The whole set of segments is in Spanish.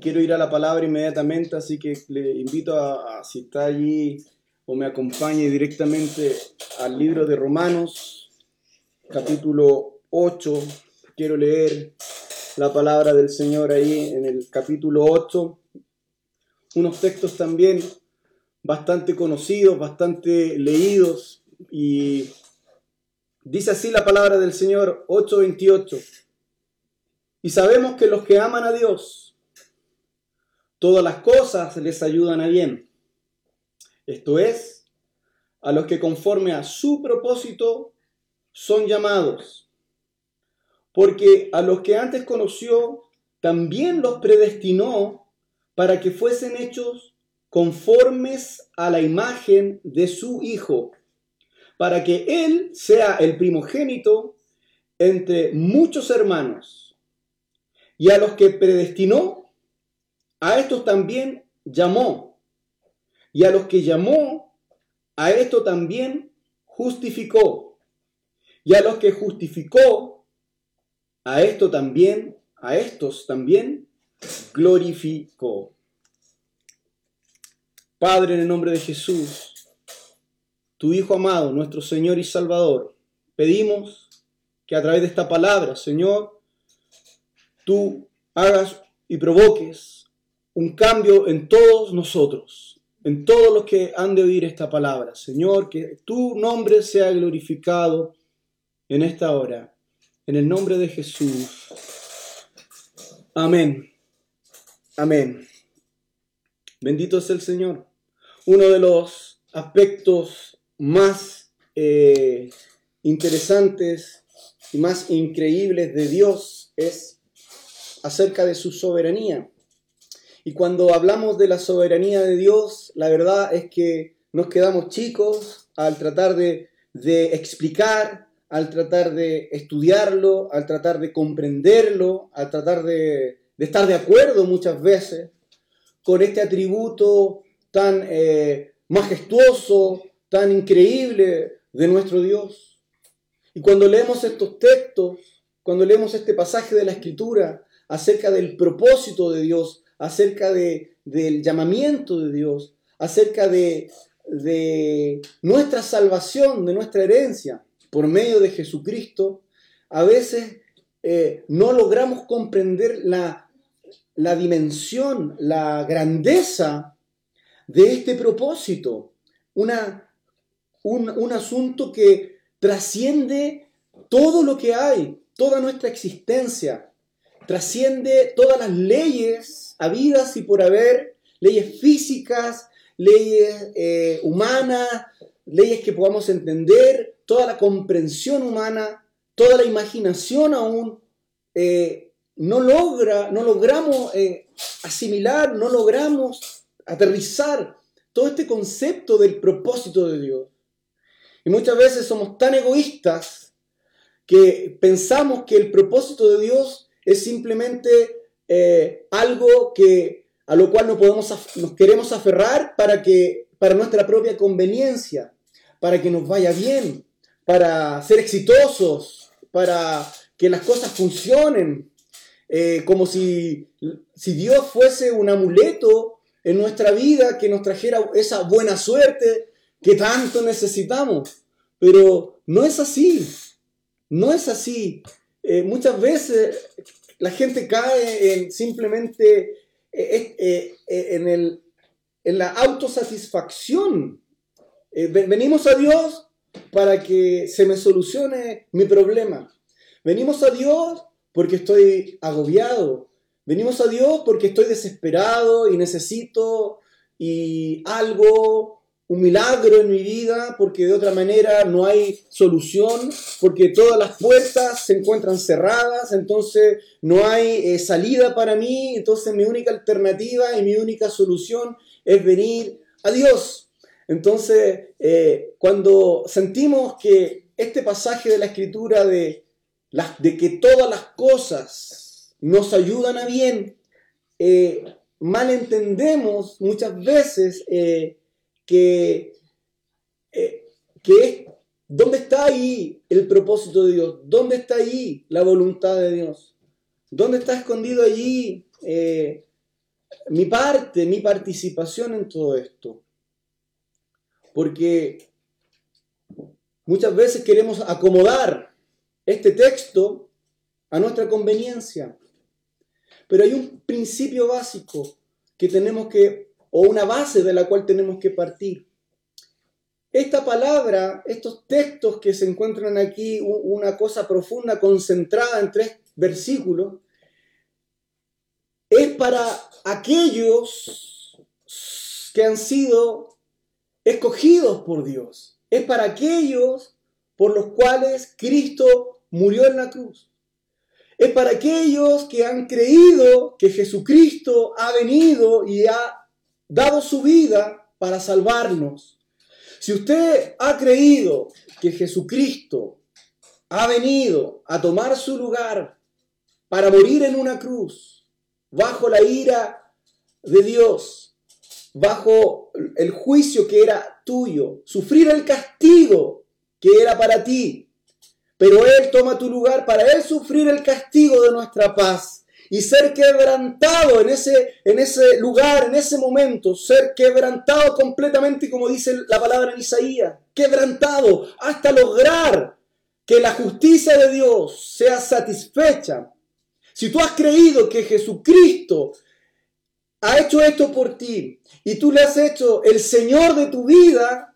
quiero ir a la palabra inmediatamente, así que le invito a, si está allí o me acompañe directamente al libro de Romanos, capítulo 8. Quiero leer la palabra del Señor ahí en el capítulo 8. Unos textos también bastante conocidos, bastante leídos y dice así la palabra del Señor 8:28. Y sabemos que los que aman a Dios, todas las cosas les ayudan a bien. Esto es, a los que conforme a su propósito son llamados. Porque a los que antes conoció, también los predestinó para que fuesen hechos conformes a la imagen de su Hijo, para que Él sea el primogénito entre muchos hermanos. Y a los que predestinó, a estos también llamó. Y a los que llamó, a esto también justificó. Y a los que justificó, a esto también, a estos también glorificó. Padre, en el nombre de Jesús, tu Hijo amado, nuestro Señor y Salvador, pedimos que a través de esta palabra, Señor, tú hagas y provoques un cambio en todos nosotros, en todos los que han de oír esta palabra. Señor, que tu nombre sea glorificado en esta hora. En el nombre de Jesús. Amén. Amén. Bendito es el Señor. Uno de los aspectos más eh, interesantes y más increíbles de Dios es acerca de su soberanía. Y cuando hablamos de la soberanía de Dios, la verdad es que nos quedamos chicos al tratar de, explicar, al tratar de estudiarlo, al tratar de comprenderlo, al tratar de, estar de acuerdo muchas veces con este atributo tan eh, majestuoso, tan increíble de nuestro Dios. Y cuando leemos estos textos, cuando leemos este pasaje de la Escritura, acerca del propósito de Dios, acerca de, del llamamiento de Dios, acerca de, nuestra salvación, de nuestra herencia por medio de Jesucristo, a veces eh, no logramos comprender la, dimensión, la grandeza de este propósito. Un, asunto que trasciende todo lo que hay, toda nuestra existencia trasciende todas las leyes habidas y por haber, leyes físicas, leyes eh, humanas, leyes que podamos entender, toda la comprensión humana, toda la imaginación aún, eh, no logra, no logramos eh, asimilar, no logramos aterrizar todo este concepto del propósito de Dios. Y muchas veces somos tan egoístas que pensamos que el propósito de Dios es simplemente eh, algo que, a lo cual no podemos, nos queremos aferrar para, que, para nuestra propia conveniencia, para que nos vaya bien, para ser exitosos, para que las cosas funcionen, eh, como si, si Dios fuese un amuleto en nuestra vida que nos trajera esa buena suerte que tanto necesitamos. Pero no es así, no es así. Eh, muchas veces la gente cae en simplemente eh, eh, en, el, en la autosatisfacción. venimos a Dios para que se me solucione mi problema. Venimos a Dios porque estoy agobiado. Venimos a Dios porque estoy desesperado y necesito y algo un milagro en mi vida, porque de otra manera no hay solución, porque todas las puertas se encuentran cerradas, entonces no hay eh, salida para mí, entonces mi única alternativa y mi única solución es venir a Dios. Entonces, eh, cuando sentimos que este pasaje de la escritura de, de que todas las cosas nos ayudan a bien, eh, malentendemos muchas veces que, eh, que ¿dónde está ahí el propósito de Dios? ¿Dónde está ahí la voluntad de Dios? ¿Dónde está escondido allí eh, mi parte, mi participación en todo esto. Porque muchas veces queremos acomodar este texto a nuestra conveniencia. Pero hay un principio básico que tenemos que, o una base de la cual tenemos que partir. Esta palabra, estos textos que se encuentran aquí, una cosa profunda concentrada en tres versículos, es para aquellos que han sido escogidos por Dios. Es para aquellos por los cuales Cristo murió en la cruz. Es para aquellos que han creído que Jesucristo ha venido y ha dado su vida para salvarnos. Si usted ha creído que Jesucristo ha venido a tomar su lugar para morir en una cruz, bajo la ira de Dios, bajo el juicio que era tuyo, sufrir el castigo que era para ti, pero Él toma tu lugar para Él sufrir el castigo de nuestra paz y ser quebrantado en ese, en ese lugar, en ese momento, ser quebrantado completamente, como dice la palabra en Isaías, quebrantado hasta lograr que la justicia de Dios sea satisfecha. Si tú has creído que Jesucristo ha hecho esto por ti y tú le has hecho el Señor de tu vida,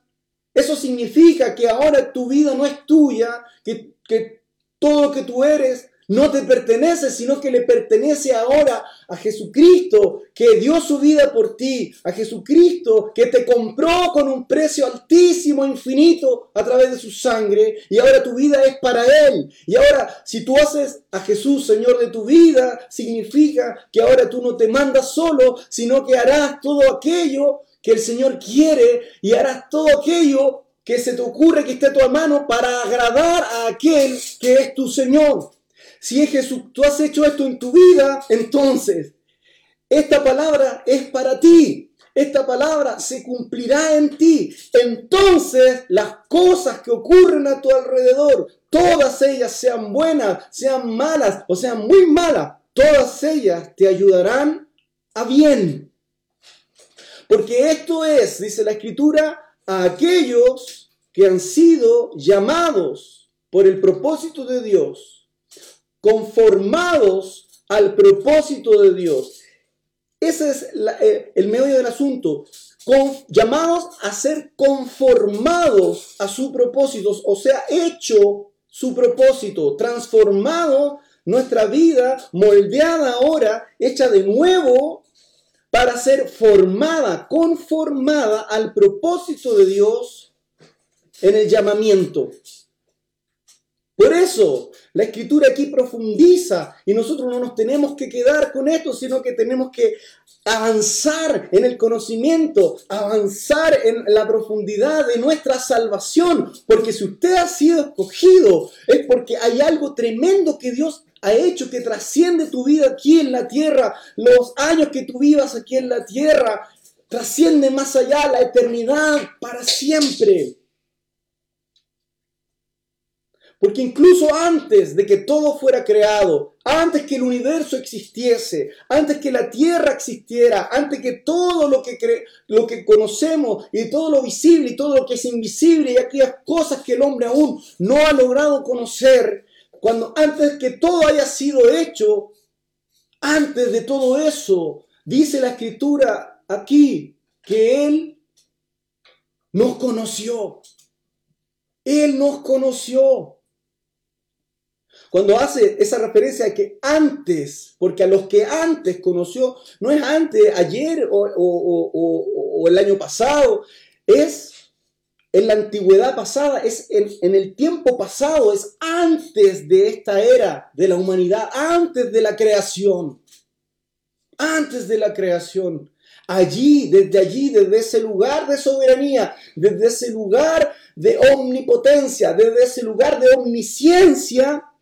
eso significa que ahora tu vida no es tuya, que, que todo lo que tú eres no te pertenece, sino que le pertenece ahora a Jesucristo, que dio su vida por ti, a Jesucristo, que te compró con un precio altísimo, infinito, a través de su sangre, y ahora tu vida es para Él. Y ahora, si tú haces a Jesús Señor de tu vida, significa que ahora tú no te mandas solo, sino que harás todo aquello que el Señor quiere y harás todo aquello que se te ocurre que esté a tu mano para agradar a aquel que es tu Señor. Si es Jesús, tú has hecho esto en tu vida, entonces esta palabra es para ti. Esta palabra se cumplirá en ti. Entonces las cosas que ocurren a tu alrededor, todas ellas sean buenas, sean malas o sean muy malas, todas ellas te ayudarán a bien. Porque esto es, dice la escritura, a aquellos que han sido llamados por el propósito de Dios conformados al propósito de Dios. Ese es eh, el medio del asunto. llamados a ser conformados a su propósito, o sea, hecho su propósito, transformado nuestra vida, moldeada ahora, hecha de nuevo para ser formada, conformada al propósito de Dios en el llamamiento. Por eso la escritura aquí profundiza y nosotros no nos tenemos que quedar con esto, sino que tenemos que avanzar en el conocimiento, avanzar en la profundidad de nuestra salvación. Porque si usted ha sido escogido, es porque hay algo tremendo que Dios ha hecho que trasciende tu vida aquí en la tierra, los años que tú vivas aquí en la tierra, trasciende más allá la eternidad para siempre. Porque incluso antes de que todo fuera creado, antes que el universo existiese, antes que la tierra existiera, antes que todo lo que, lo que conocemos y todo lo visible y todo lo que es invisible y aquellas cosas que el hombre aún no ha logrado conocer, cuando antes que todo haya sido hecho, antes de todo eso, dice la escritura aquí que Él nos conoció. Él nos conoció. Cuando hace esa referencia a que antes, porque a los que antes conoció, no es antes, ayer o, el año pasado, es en la antigüedad pasada, es en, el tiempo pasado, es antes de esta era de la humanidad, antes de la creación. Antes de la creación. Allí, desde allí, desde ese lugar de soberanía, desde ese lugar de omnipotencia, desde ese lugar de omnisciencia,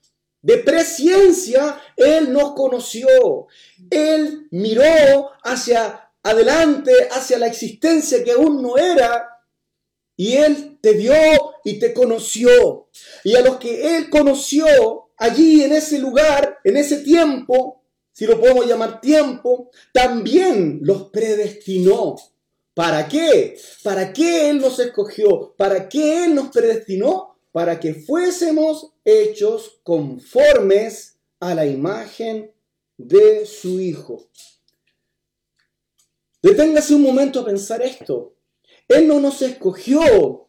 de presciencia, Él nos conoció. Él miró hacia adelante, hacia la existencia que aún no era, y Él te vio y te conoció. Y a los que Él conoció allí en ese lugar, en ese tiempo, si lo podemos llamar tiempo, también los predestinó. ¿Para qué? ¿Para qué Él nos escogió? ¿Para qué Él nos predestinó? Para que fuésemos hechos conformes a la imagen de su Hijo. Deténgase un momento a pensar esto. Él no nos escogió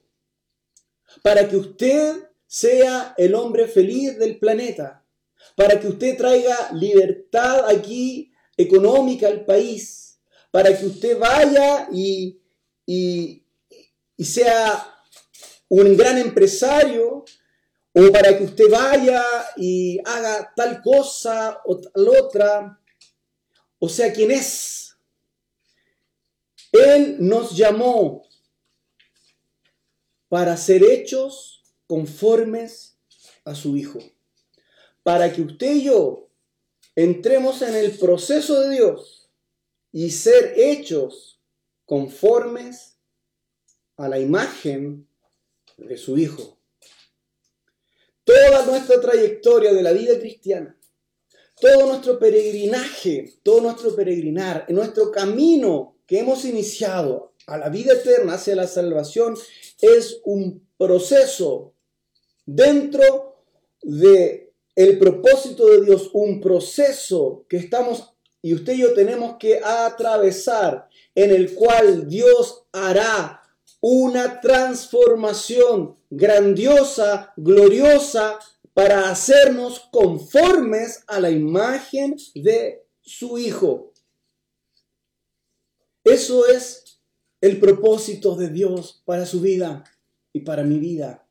para que usted sea el hombre feliz del planeta, para que usted traiga libertad aquí económica al país, para que usted vaya y, y, sea un gran empresario, o para que usted vaya y haga tal cosa o tal otra, o sea, quien es. Él nos llamó para ser hechos conformes a su Hijo. Para que usted y yo entremos en el proceso de Dios y ser hechos conformes a la imagen de su Hijo. Toda nuestra trayectoria de la vida cristiana, todo nuestro peregrinaje, todo nuestro peregrinar, nuestro camino que hemos iniciado a la vida eterna hacia la salvación es un proceso dentro de el propósito de Dios, un proceso que estamos y usted y yo tenemos que atravesar en el cual Dios hará una transformación grandiosa, gloriosa, para hacernos conformes a la imagen de su Hijo. Eso es el propósito de Dios para su vida y para mi vida.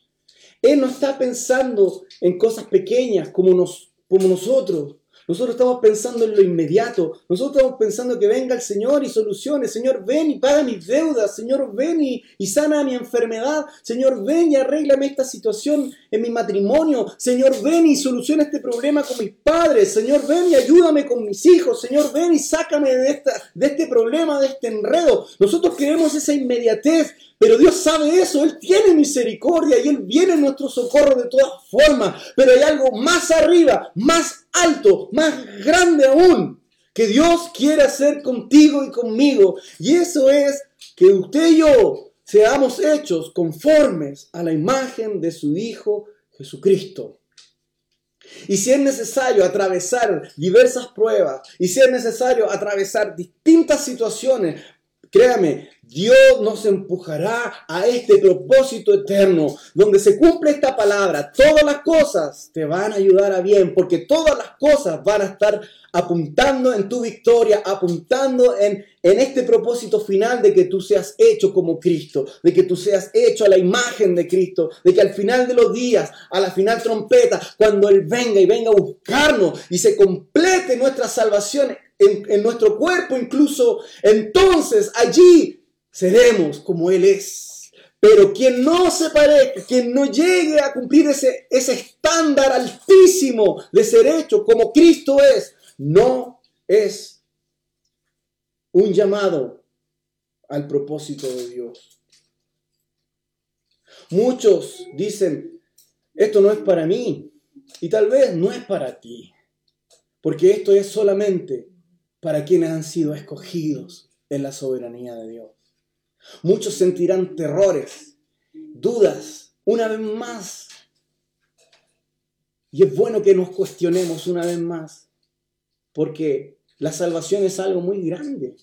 Él no está pensando en cosas pequeñas como, nos, como nosotros. Nosotros estamos pensando en lo inmediato. Nosotros estamos pensando que venga el Señor y solucione. Señor, ven y paga mis deudas. Señor, ven y, y sana mi enfermedad. Señor, ven y arréglame esta situación en mi matrimonio. Señor, ven y soluciona este problema con mis padres. Señor, ven y ayúdame con mis hijos. Señor, ven y sácame de, esta, de este problema, de este enredo. Nosotros queremos esa inmediatez. Pero Dios sabe eso, Él tiene misericordia y Él viene en nuestro socorro de todas formas. Pero hay algo más arriba, más alto, más grande aún, que Dios quiere hacer contigo y conmigo. Y eso es que usted y yo seamos hechos conformes a la imagen de su Hijo Jesucristo. Y si es necesario atravesar diversas pruebas, y si es necesario atravesar distintas situaciones, créame, Dios nos empujará a este propósito eterno, donde se cumple esta palabra. Todas las cosas te van a ayudar a bien, porque todas las cosas van a estar apuntando en tu victoria, apuntando en, en este propósito final de que tú seas hecho como Cristo, de que tú seas hecho a la imagen de Cristo, de que al final de los días, a la final trompeta, cuando Él venga y venga a buscarnos y se complete nuestra salvación en, en nuestro cuerpo incluso, entonces allí seremos como Él es. Pero quien no se parezca, quien no llegue a cumplir ese, ese estándar altísimo de ser hecho como Cristo es, no es un llamado al propósito de Dios. Muchos dicen, esto no es para mí, y tal vez no es para ti, porque esto es solamente para quienes han sido escogidos en la soberanía de Dios. Muchos sentirán terrores, dudas, una vez más. Y es bueno que nos cuestionemos una vez más, porque la salvación es algo muy grande.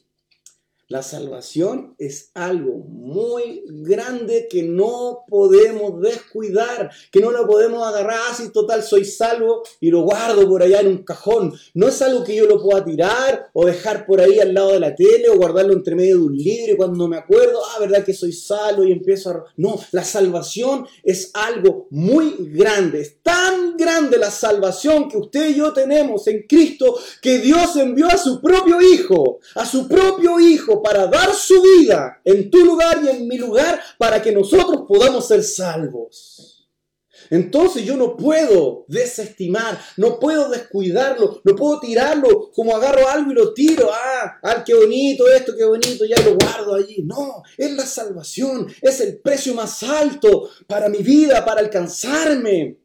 La salvación es algo muy grande que no podemos descuidar, que no lo podemos agarrar así, ah, total, soy salvo y lo guardo por allá en un cajón. No es algo que yo lo pueda tirar o dejar por ahí al lado de la tele o guardarlo entre medio de un libro cuando me acuerdo, ah, verdad que soy salvo y empiezo a... No, la salvación es algo muy grande. Es tan grande la salvación que usted y yo tenemos en Cristo que Dios envió a su propio Hijo, a su propio Hijo para dar su vida en tu lugar y en mi lugar para que nosotros podamos ser salvos. Entonces yo no puedo desestimar, no puedo descuidarlo, no puedo tirarlo como agarro algo y lo tiro. Ah, ah, qué bonito esto, qué bonito, ya lo guardo allí. No, es la salvación, es el precio más alto para mi vida, para alcanzarme.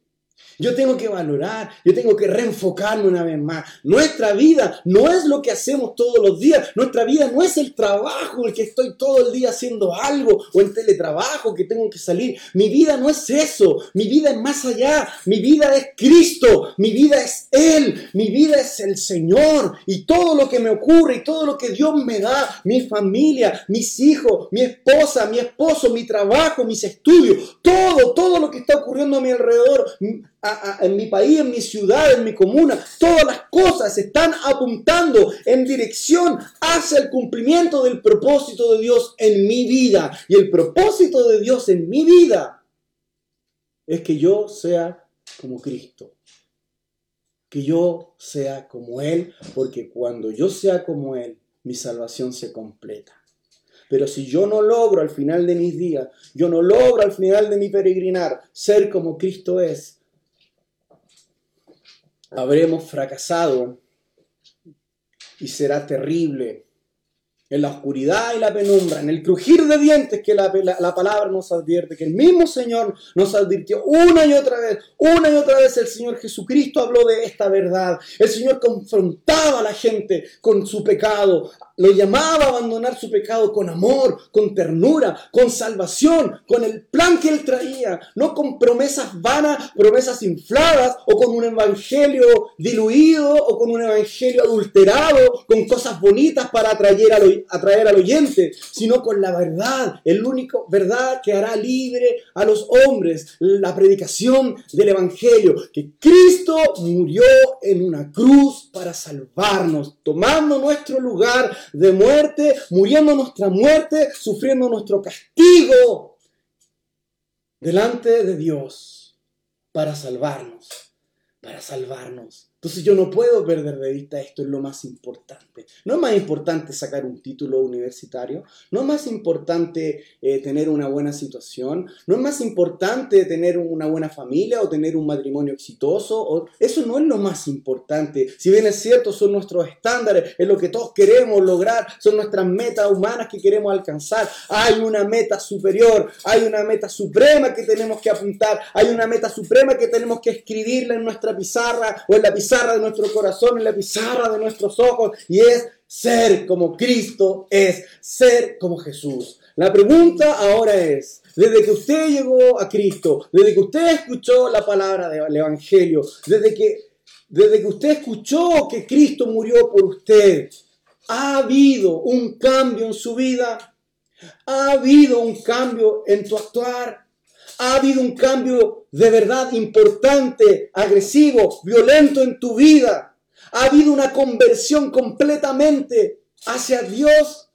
Yo tengo que valorar, yo tengo que reenfocarme una vez más. Nuestra vida no es lo que hacemos todos los días. Nuestra vida no es el trabajo el que estoy todo el día haciendo algo o en teletrabajo que tengo que salir. Mi vida no es eso. Mi vida es más allá. Mi vida es Cristo. Mi vida es Él. Mi vida es el Señor. Y todo lo que me ocurre y todo lo que Dios me da, mi familia, mis hijos, mi esposa, mi esposo, mi trabajo, mis estudios, todo, todo lo que está ocurriendo a mi alrededor en mi país, en mi ciudad, en mi comuna, todas las cosas están apuntando en dirección hacia el cumplimiento del propósito de Dios en mi vida. Y el propósito de Dios en mi vida es que yo sea como Cristo. Que yo sea como Él, porque cuando yo sea como Él, mi salvación se completa. Pero si yo no logro al final de mis días, yo no logro al final de mi peregrinar ser como Cristo es, habremos fracasado y será terrible. En la oscuridad y la penumbra, en el crujir de dientes que la, la, palabra nos advierte, que el mismo Señor nos advirtió una y otra vez, una y otra vez el Señor Jesucristo habló de esta verdad. El Señor confrontaba a la gente con su pecado, lo llamaba a abandonar su pecado con amor, con ternura, con salvación, con el plan que él traía, no con promesas vanas, promesas infladas o con un evangelio diluido o con un evangelio adulterado, con cosas bonitas para atraer al, atraer al oyente, sino con la verdad, el único verdad que hará libre a los hombres, la predicación del evangelio, que Cristo murió en una cruz para salvarnos, tomando nuestro lugar de muerte, muriendo nuestra muerte, sufriendo nuestro castigo delante de Dios para salvarnos, para salvarnos. Entonces yo no puedo perder de vista esto, es lo más importante. No es más importante sacar un título universitario, no es más importante eh, tener una buena situación, no es más importante tener una buena familia o tener un matrimonio exitoso. Eso no es lo más importante. Si bien es cierto, son nuestros estándares, es lo que todos queremos lograr, son nuestras metas humanas que queremos alcanzar. Hay una meta superior, hay una meta suprema que tenemos que apuntar, hay una meta suprema que tenemos que escribirla en nuestra pizarra o en la pizarra de nuestro corazón, en la pizarra de nuestros ojos, y es ser como Cristo es, ser como Jesús. La pregunta ahora es, desde que usted llegó a Cristo, desde que usted escuchó la palabra del Evangelio, desde que, desde que usted escuchó que Cristo murió por usted, ¿ha habido un cambio en su vida? ¿Ha habido un cambio en tu actuar? Ha habido un cambio de verdad importante, agresivo, violento en tu vida. Ha habido una conversión completamente hacia Dios.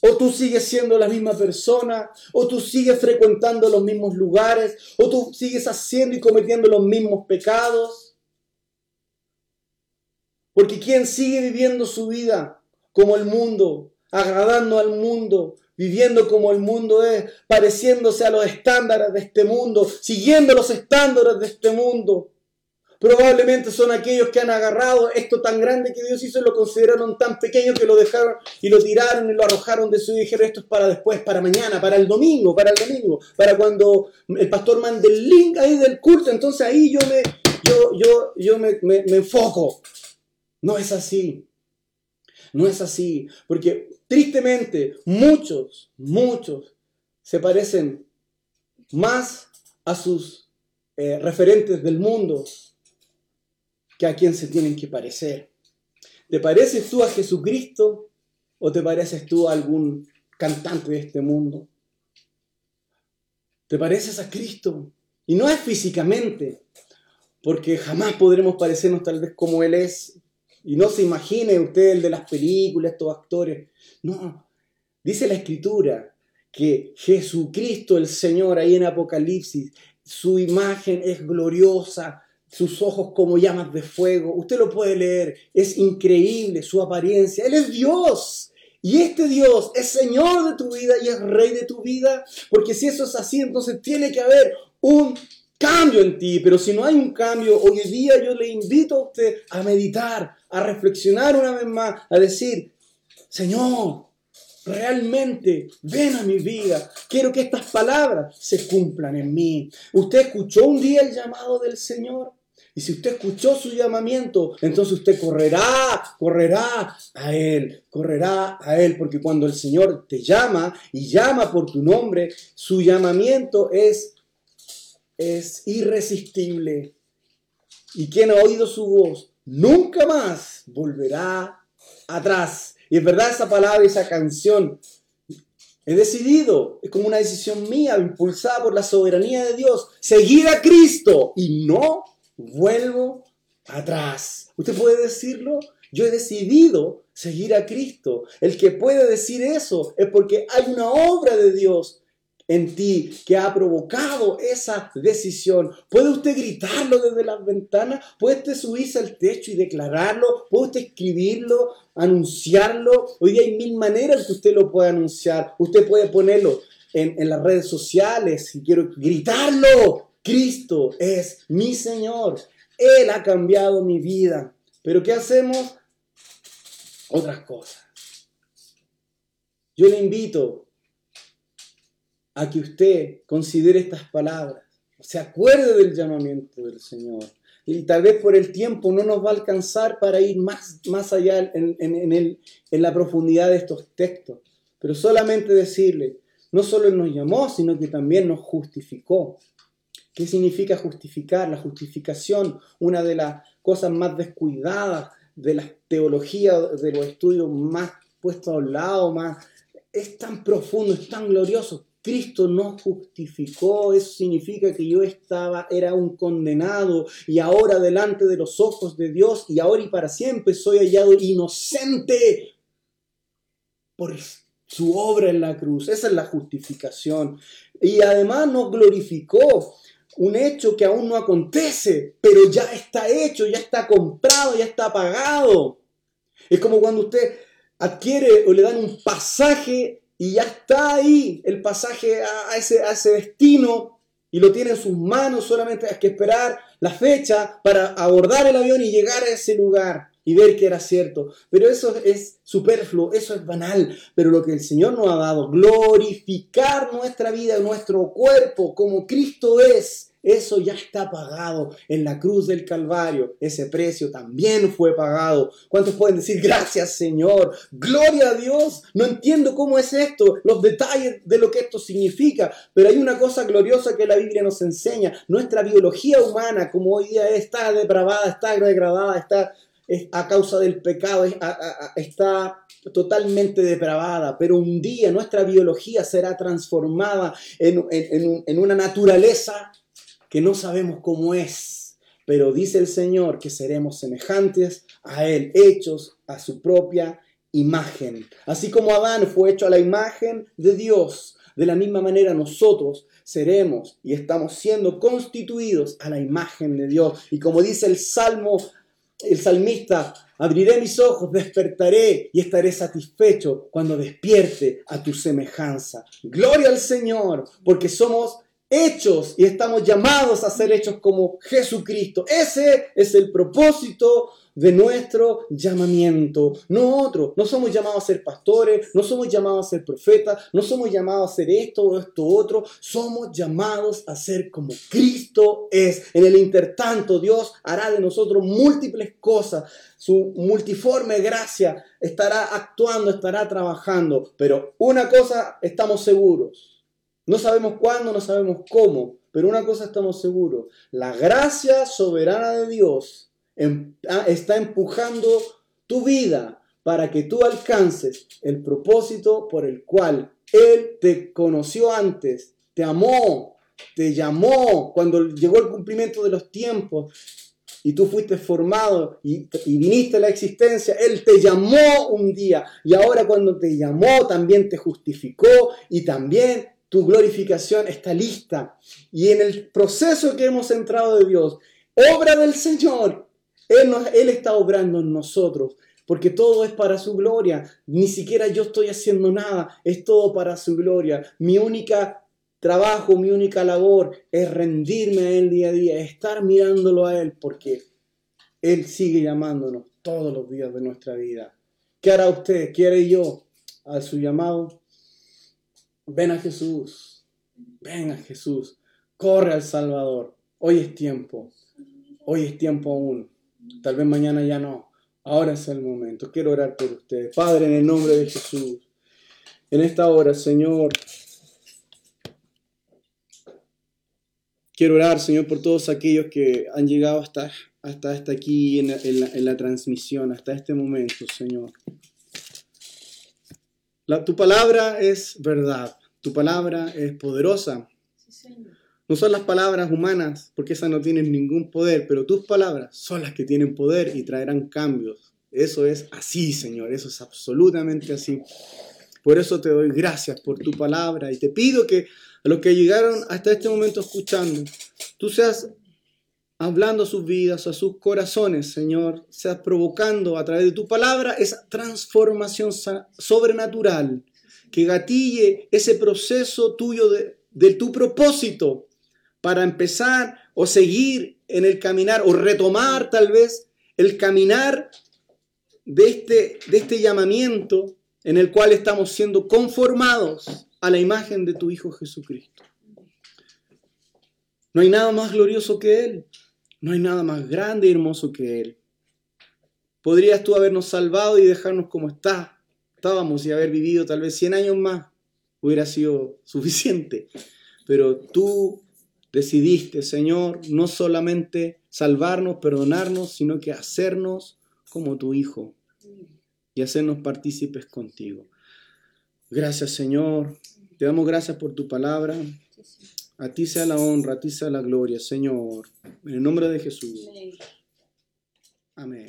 O tú sigues siendo la misma persona, o tú sigues frecuentando los mismos lugares, o tú sigues haciendo y cometiendo los mismos pecados. Porque quien sigue viviendo su vida como el mundo, agradando al mundo, viviendo como el mundo es, pareciéndose a los estándares de este mundo, siguiendo los estándares de este mundo. Probablemente son aquellos que han agarrado esto tan grande que Dios hizo lo consideraron tan pequeño que lo dejaron y lo tiraron y lo arrojaron de su y dijeron esto es para después, para mañana, para el domingo, para el domingo, para cuando el pastor mande el link ahí del culto, entonces ahí yo me, yo, yo, yo me, me enfoco. No es así. No es así, porque tristemente muchos, muchos se parecen más a sus eh, referentes del mundo que a quien se tienen que parecer. ¿Te pareces tú a Jesucristo o te pareces tú a algún cantante de este mundo? ¿Te pareces a Cristo? Y no es físicamente, porque jamás podremos parecernos tal vez como Él es y no se imagine usted el de las películas, estos actores. No, dice la escritura que Jesucristo el Señor ahí en Apocalipsis, su imagen es gloriosa, sus ojos como llamas de fuego. Usted lo puede leer, es increíble su apariencia. Él es Dios. Y este Dios es Señor de tu vida y es Rey de tu vida. Porque si eso es así, entonces tiene que haber un cambio en ti, pero si no hay un cambio, hoy día yo le invito a usted a meditar, a reflexionar una vez más, a decir, Señor, realmente ven a mi vida. Quiero que estas palabras se cumplan en mí. Usted escuchó un día el llamado del Señor. Y si usted escuchó su llamamiento, entonces usted correrá, correrá a Él, correrá a Él, porque cuando el Señor te llama y llama por tu nombre, su llamamiento es, es irresistible. Y quien ha oído su voz nunca más volverá atrás. Y es verdad esa palabra, esa canción. He decidido, es como una decisión mía, impulsada por la soberanía de Dios, seguir a Cristo y no vuelvo atrás. ¿Usted puede decirlo? Yo he decidido seguir a Cristo. El que puede decir eso es porque hay una obra de Dios en ti que ha provocado esa decisión. ¿Puede usted gritarlo desde las ventanas? ¿Puede usted subirse al techo y declararlo? ¿Puede usted escribirlo, anunciarlo? Hoy día hay mil maneras que usted lo puede anunciar. Usted puede ponerlo en, las redes sociales si quiero gritarlo. Cristo es mi Señor. Él ha cambiado mi vida. Pero ¿qué hacemos? Otras cosas. Yo le invito a que usted considere estas palabras, se acuerde del llamamiento del Señor. Y tal vez por el tiempo no nos va a alcanzar para ir más, más allá en, en la profundidad de estos textos. Pero solamente decirle, no solo nos llamó, sino que también nos justificó. ¿Qué significa justificar? La justificación, una de las cosas más descuidadas de la teología, de los estudios más puestos a un lado, más, es tan profundo, es tan glorioso. Cristo nos justificó, eso significa que yo estaba, era un condenado y ahora delante de los ojos de Dios y ahora y para siempre soy hallado inocente por su obra en la cruz. Esa es la justificación. Y además nos glorificó un hecho que aún no acontece, pero ya está hecho, ya está comprado, ya está pagado. Es como cuando usted adquiere o le dan un pasaje y ya está ahí el pasaje a ese, destino y lo tiene en sus manos, solamente hay que esperar la fecha para abordar el avión y llegar a ese lugar y ver que era cierto. Pero eso es superfluo, eso es banal. Pero lo que el Señor nos ha dado, glorificar nuestra vida, nuestro cuerpo como Cristo es, eso ya está pagado en la cruz del Calvario. Ese precio también fue pagado. ¿Cuántos pueden decir gracias Señor? Gloria a Dios. No entiendo cómo es esto, los detalles de lo que esto significa, pero hay una cosa gloriosa que la Biblia nos enseña. Nuestra biología humana, como hoy día está depravada, está degradada, está a causa del pecado, está totalmente depravada, pero un día nuestra biología será transformada en, en una naturaleza que no sabemos cómo es, pero dice el Señor que seremos semejantes a Él, hechos a su propia imagen. Así como Adán fue hecho a la imagen de Dios, de la misma manera nosotros seremos y estamos siendo constituidos a la imagen de Dios. Y como dice el Salmo, el salmista, abriré mis ojos, despertaré y estaré satisfecho cuando despierte a tu semejanza. Gloria al Señor, porque somos hechos y estamos llamados a ser hechos como Jesucristo. Ese es el propósito de nuestro llamamiento, no otro. No somos llamados a ser pastores, no somos llamados a ser profetas, no somos llamados a ser esto o esto otro. Somos llamados a ser como Cristo es. En el intertanto, Dios hará de nosotros múltiples cosas. Su multiforme gracia estará actuando, estará trabajando. Pero una cosa estamos seguros no sabemos cuándo, no sabemos cómo, pero una cosa estamos seguros, la gracia soberana de Dios em, ah, está empujando tu vida para que tú alcances el propósito por el cual Él te conoció antes, te amó, te llamó cuando llegó el cumplimiento de los tiempos y tú fuiste formado y, y, viniste a la existencia, Él te llamó un día y ahora cuando te llamó también te justificó y también tu glorificación está lista. Y en el proceso que hemos entrado de Dios, obra del Señor, Él, está obrando en nosotros, porque todo es para su gloria. Ni siquiera yo estoy haciendo nada, es todo para su gloria. Mi única trabajo, mi única labor es rendirme a Él día a día, estar mirándolo a Él, porque Él sigue llamándonos todos los días de nuestra vida. ¿Qué hará usted? ¿Quiere yo? a su llamado, ven a Jesús, ven a Jesús, corre al Salvador. Hoy es tiempo, hoy es tiempo aún. Tal vez mañana ya no. Ahora es el momento. Quiero orar por ustedes. Padre, en el nombre de Jesús, en esta hora, Señor, quiero orar, Señor, por todos aquellos que han llegado hasta, hasta, hasta aquí en en la transmisión, hasta este momento, Señor tu palabra es verdad, tu palabra es poderosa. No son las palabras humanas, porque esas no tienen ningún poder, pero tus palabras son las que tienen poder y traerán cambios. Eso es así, Señor, eso es absolutamente así. Por eso te doy gracias por tu palabra y te pido que a los que llegaron hasta este momento escuchando, tú seas hablando a sus vidas, a sus corazones, Señor, seas provocando a través de tu palabra esa transformación sobrenatural que gatille ese proceso tuyo de, tu propósito para empezar o seguir en el caminar o retomar tal vez el caminar de este, de este llamamiento en el cual estamos siendo conformados a la imagen de tu Hijo Jesucristo. No hay nada más glorioso que Él. No hay nada más grande y hermoso que Él. Podrías tú habernos salvado y dejarnos como está, estábamos y haber vivido tal vez 100 años más. Hubiera sido suficiente. Pero tú decidiste, Señor, no solamente salvarnos, perdonarnos, sino que hacernos como tu Hijo y hacernos partícipes contigo. Gracias, Señor. Te damos gracias por tu palabra. A ti sea la honra, a ti sea la gloria, Señor. En el nombre de Jesús. Amén.